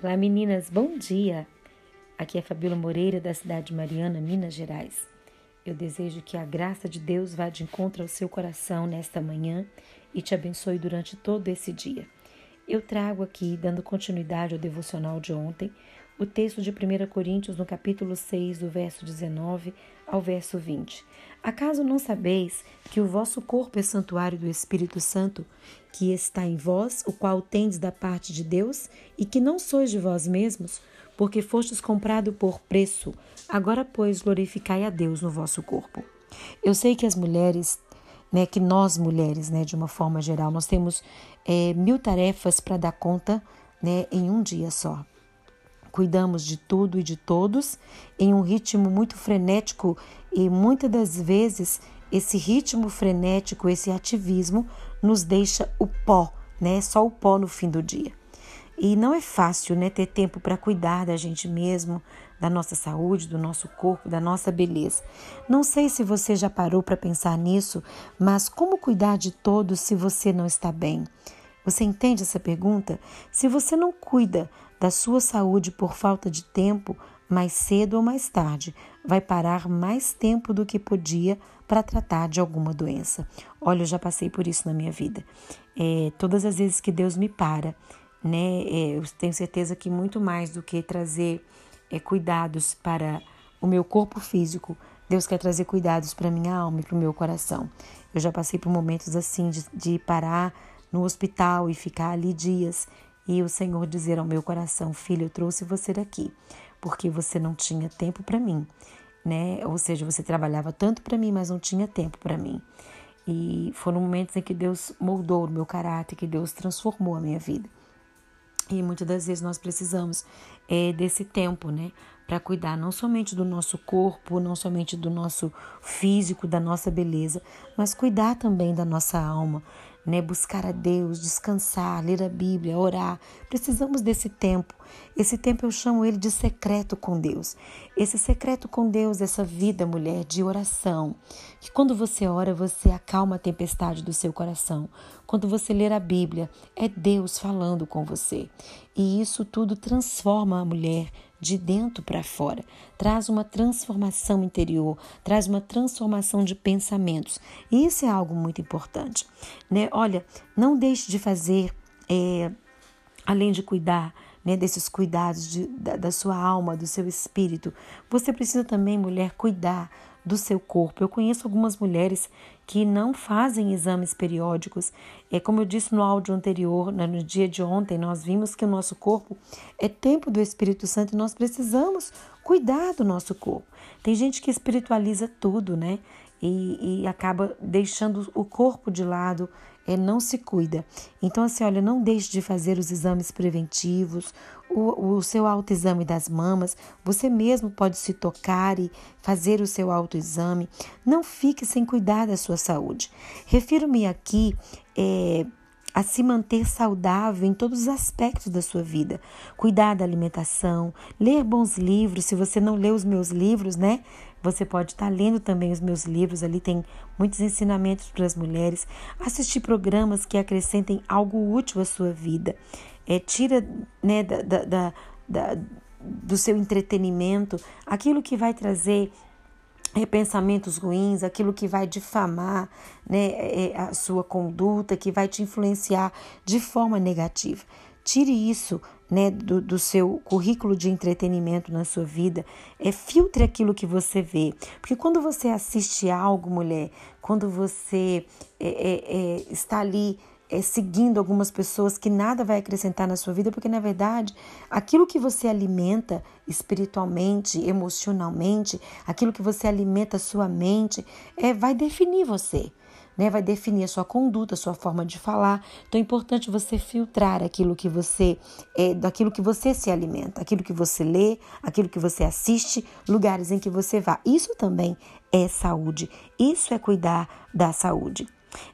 Olá meninas, bom dia! Aqui é Fabíola Moreira da cidade de Mariana, Minas Gerais. Eu desejo que a graça de Deus vá de encontro ao seu coração nesta manhã e te abençoe durante todo esse dia. Eu trago aqui, dando continuidade ao devocional de ontem, o texto de 1 Coríntios no capítulo 6, do verso 19 ao verso 20. Acaso não sabeis que o vosso corpo é santuário do Espírito Santo, que está em vós, o qual tendes da parte de Deus, e que não sois de vós mesmos, porque fostes comprado por preço. Agora, pois, glorificai a Deus no vosso corpo. Eu sei que as mulheres, né, que nós mulheres, né, de uma forma geral, nós temos é, mil tarefas para dar conta, né, em um dia só. Cuidamos de tudo e de todos em um ritmo muito frenético e muitas das vezes esse ritmo frenético, esse ativismo nos deixa o pó, né? Só o pó no fim do dia. E não é fácil, né, ter tempo para cuidar da gente mesmo, da nossa saúde, do nosso corpo, da nossa beleza. Não sei se você já parou para pensar nisso, mas como cuidar de todos se você não está bem? Você entende essa pergunta? Se você não cuida da sua saúde por falta de tempo, mais cedo ou mais tarde, vai parar mais tempo do que podia para tratar de alguma doença. Olha, eu já passei por isso na minha vida. É, todas as vezes que Deus me para, né, é, eu tenho certeza que muito mais do que trazer é, cuidados para o meu corpo físico, Deus quer trazer cuidados para minha alma e para o meu coração. Eu já passei por momentos assim de, de parar no hospital e ficar ali dias e o Senhor dizer ao meu coração: Filho, eu trouxe você daqui porque você não tinha tempo para mim, né? Ou seja, você trabalhava tanto para mim, mas não tinha tempo para mim. E foram momentos em que Deus moldou o meu caráter, que Deus transformou a minha vida. E muitas das vezes nós precisamos é, desse tempo, né? Para cuidar não somente do nosso corpo, não somente do nosso físico, da nossa beleza, mas cuidar também da nossa alma, né? Buscar a Deus, descansar, ler a Bíblia, orar. Precisamos desse tempo. Esse tempo eu chamo ele de secreto com Deus. Esse secreto com Deus, essa vida, mulher, de oração. Que quando você ora, você acalma a tempestade do seu coração. Quando você ler a Bíblia, é Deus falando com você. E isso tudo transforma a mulher de dentro para fora, traz uma transformação interior, traz uma transformação de pensamentos. E isso é algo muito importante, né? Olha, não deixe de fazer, é, além de cuidar, né, desses cuidados de, da, da sua alma, do seu espírito, você precisa também, mulher, cuidar do seu corpo. Eu conheço algumas mulheres que não fazem exames periódicos. É como eu disse no áudio anterior, né, no dia de ontem, nós vimos que o nosso corpo é tempo do Espírito Santo e nós precisamos cuidar do nosso corpo. Tem gente que espiritualiza tudo, né? E, e acaba deixando o corpo de lado, é, não se cuida. Então, assim, olha, não deixe de fazer os exames preventivos, o, o seu autoexame das mamas, você mesmo pode se tocar e fazer o seu autoexame. Não fique sem cuidar da sua saúde. Refiro-me aqui é, a se manter saudável em todos os aspectos da sua vida. Cuidar da alimentação, ler bons livros. Se você não lê os meus livros, né? Você pode estar lendo também os meus livros, ali tem muitos ensinamentos para as mulheres. Assistir programas que acrescentem algo útil à sua vida. É, tira né, da, da, da, do seu entretenimento aquilo que vai trazer pensamentos ruins, aquilo que vai difamar né, é, a sua conduta, que vai te influenciar de forma negativa. Tire isso né, do, do seu currículo de entretenimento na sua vida. É, filtre aquilo que você vê. Porque quando você assiste algo, mulher, quando você é, é, é está ali é, seguindo algumas pessoas que nada vai acrescentar na sua vida, porque na verdade aquilo que você alimenta espiritualmente, emocionalmente, aquilo que você alimenta a sua mente, é, vai definir você. Né, vai definir a sua conduta, a sua forma de falar. Então é importante você filtrar aquilo que você é, daquilo que você se alimenta, aquilo que você lê, aquilo que você assiste, lugares em que você vá. Isso também é saúde. Isso é cuidar da saúde.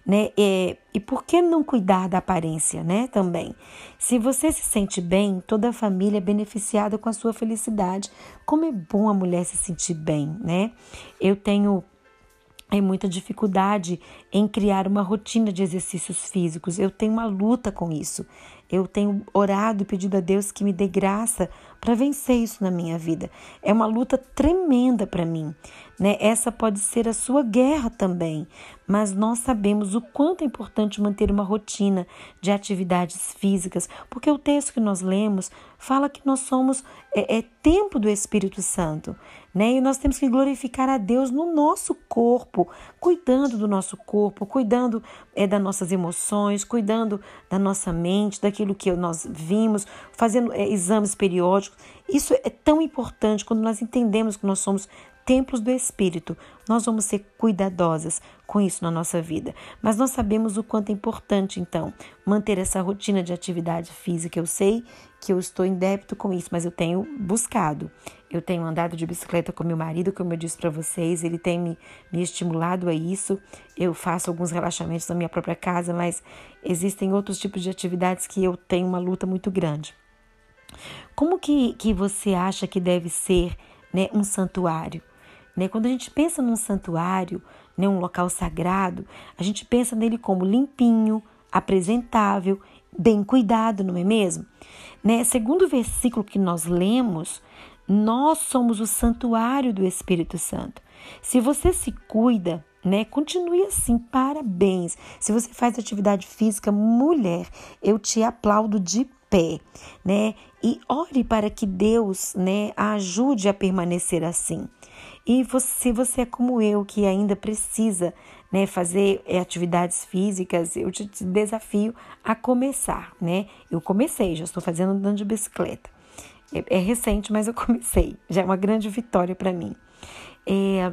Né? E, e por que não cuidar da aparência, né? Também. Se você se sente bem, toda a família é beneficiada com a sua felicidade. Como é bom a mulher se sentir bem, né? Eu tenho é muita dificuldade em criar uma rotina de exercícios físicos. Eu tenho uma luta com isso. Eu tenho orado e pedido a Deus que me dê graça para vencer isso na minha vida. É uma luta tremenda para mim, né? Essa pode ser a sua guerra também, mas nós sabemos o quanto é importante manter uma rotina de atividades físicas, porque o texto que nós lemos fala que nós somos é, é templo do Espírito Santo, né? E nós temos que glorificar a Deus no nosso corpo, cuidando do nosso corpo, cuidando é, das nossas emoções, cuidando da nossa mente, daquilo que nós vimos, fazendo é, exames periódicos. Isso é tão importante quando nós entendemos que nós somos templos do Espírito. Nós vamos ser cuidadosas com isso na nossa vida. Mas nós sabemos o quanto é importante, então, manter essa rotina de atividade física. Eu sei que eu estou em débito com isso, mas eu tenho buscado. Eu tenho andado de bicicleta com meu marido, como eu disse para vocês, ele tem me, me estimulado a isso. Eu faço alguns relaxamentos na minha própria casa, mas existem outros tipos de atividades que eu tenho uma luta muito grande. Como que, que você acha que deve ser né, um santuário? Né? Quando a gente pensa num santuário, né, um local sagrado, a gente pensa nele como limpinho, apresentável, bem cuidado, não é mesmo? Né? Segundo o versículo que nós lemos, nós somos o santuário do Espírito Santo. Se você se cuida, né? Continue assim, parabéns. Se você faz atividade física, mulher, eu te aplaudo de pé, né? E ore para que Deus, né, a ajude a permanecer assim. E você, se você é como eu, que ainda precisa né, fazer é, atividades físicas, eu te desafio a começar, né? Eu comecei, já estou fazendo andando de bicicleta. É, é recente, mas eu comecei. Já é uma grande vitória para mim. É,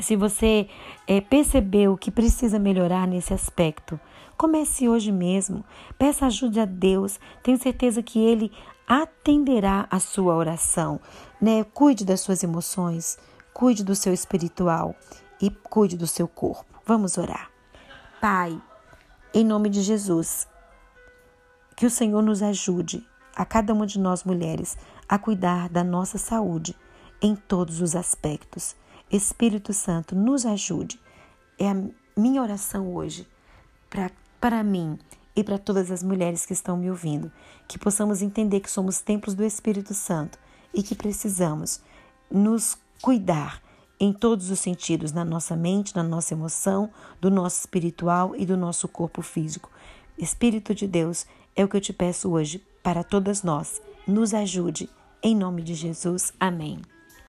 se você é, percebeu que precisa melhorar nesse aspecto, comece hoje mesmo. Peça ajuda a Deus. Tenho certeza que Ele atenderá a sua oração. Né? Cuide das suas emoções cuide do seu espiritual e cuide do seu corpo. Vamos orar. Pai, em nome de Jesus, que o Senhor nos ajude, a cada uma de nós mulheres, a cuidar da nossa saúde em todos os aspectos. Espírito Santo, nos ajude. É a minha oração hoje para mim e para todas as mulheres que estão me ouvindo, que possamos entender que somos templos do Espírito Santo e que precisamos nos cuidar em todos os sentidos, na nossa mente, na nossa emoção, do nosso espiritual e do nosso corpo físico. Espírito de Deus, é o que eu te peço hoje para todas nós. Nos ajude. Em nome de Jesus. Amém.